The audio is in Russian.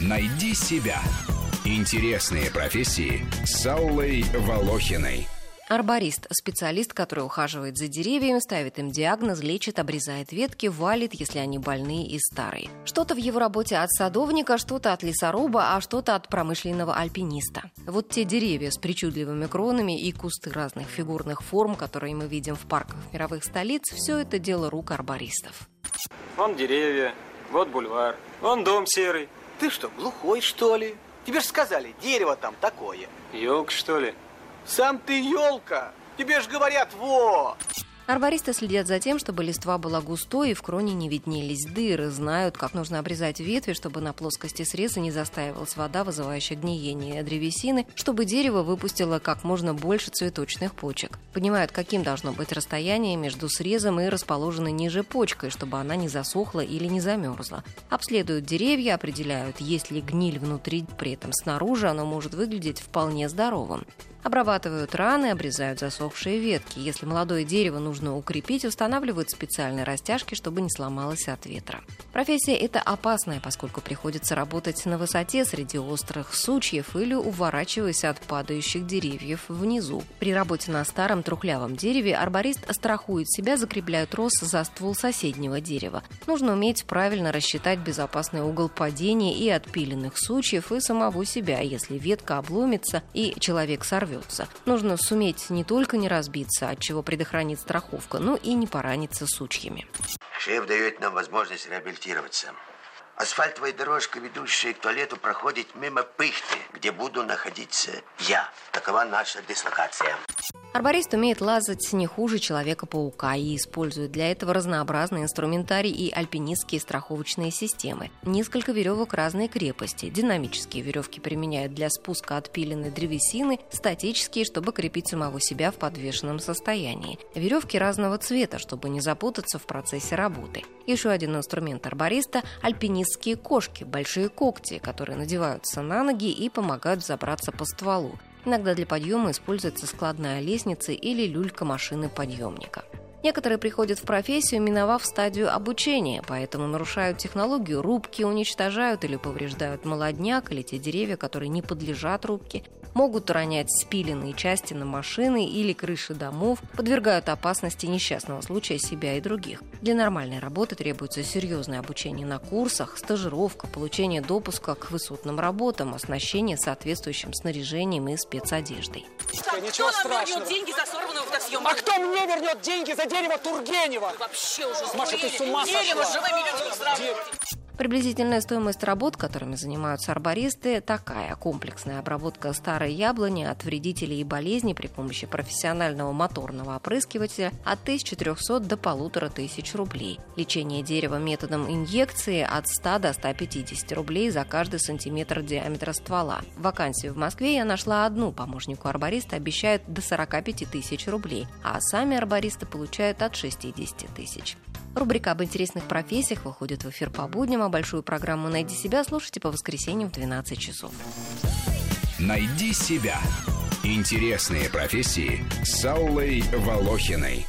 Найди себя. Интересные профессии с Аллой Волохиной. Арборист – специалист, который ухаживает за деревьями, ставит им диагноз, лечит, обрезает ветки, валит, если они больные и старые. Что-то в его работе от садовника, что-то от лесоруба, а что-то от промышленного альпиниста. Вот те деревья с причудливыми кронами и кусты разных фигурных форм, которые мы видим в парках мировых столиц, все это дело рук арбористов. Вон деревья, вот бульвар, вон дом серый. Ты что, глухой, что ли? Тебе же сказали, дерево там такое. Елка, что ли? Сам ты елка! Тебе ж говорят, во! Арбористы следят за тем, чтобы листва была густой и в кроне не виднелись дыры, знают, как нужно обрезать ветви, чтобы на плоскости среза не застаивалась вода, вызывающая гниение древесины, чтобы дерево выпустило как можно больше цветочных почек. Понимают, каким должно быть расстояние между срезом и расположенной ниже почкой, чтобы она не засохла или не замерзла. Обследуют деревья, определяют, есть ли гниль внутри, при этом снаружи оно может выглядеть вполне здоровым. Обрабатывают раны, обрезают засохшие ветки. Если молодое дерево нужно укрепить, устанавливают специальные растяжки, чтобы не сломалось от ветра. Профессия эта опасная, поскольку приходится работать на высоте среди острых сучьев или уворачиваясь от падающих деревьев внизу. При работе на старом трухлявом дереве арборист страхует себя, закрепляя трос за ствол соседнего дерева. Нужно уметь правильно рассчитать безопасный угол падения и отпиленных сучьев, и самого себя, если ветка обломится и человек сорвется взорвется. Нужно суметь не только не разбиться, от чего предохранит страховка, но и не пораниться сучьями. Шеф дает нам возможность реабилитироваться. Асфальтовая дорожка, ведущая к туалету, проходит мимо пыхты, где буду находиться я. Такова наша дислокация. Арборист умеет лазать не хуже Человека-паука и использует для этого разнообразный инструментарий и альпинистские страховочные системы. Несколько веревок разной крепости. Динамические веревки применяют для спуска отпиленной древесины, статические, чтобы крепить самого себя в подвешенном состоянии. Веревки разного цвета, чтобы не запутаться в процессе работы. Еще один инструмент арбориста – альпинистские кошки, большие когти, которые надеваются на ноги и помогают забраться по стволу. Иногда для подъема используется складная лестница или люлька машины подъемника. Некоторые приходят в профессию, миновав стадию обучения, поэтому нарушают технологию рубки, уничтожают или повреждают молодняк или те деревья, которые не подлежат рубке, могут ронять спиленные части на машины или крыши домов, подвергают опасности несчастного случая себя и других. Для нормальной работы требуется серьезное обучение на курсах, стажировка, получение допуска к высотным работам, оснащение соответствующим снаряжением и спецодеждой. Ничего кто нам вернет деньги за сорванную фотосъемку? А кто мне вернет деньги за дерево Тургенева? Вообще уже Маша, ты с ума Дерево сошла? живыми людьми сравнивать. Приблизительная стоимость работ, которыми занимаются арбористы, такая. Комплексная обработка старой яблони от вредителей и болезней при помощи профессионального моторного опрыскивателя от 1300 до 1500 рублей. Лечение дерева методом инъекции от 100 до 150 рублей за каждый сантиметр диаметра ствола. Вакансию в Москве я нашла одну. Помощнику арбориста обещают до 45 тысяч рублей, а сами арбористы получают от 60 тысяч. Рубрика об интересных профессиях выходит в эфир по будням, а большую программу «Найди себя» слушайте по воскресеньям в 12 часов. Найди себя. Интересные профессии с Аллой Волохиной.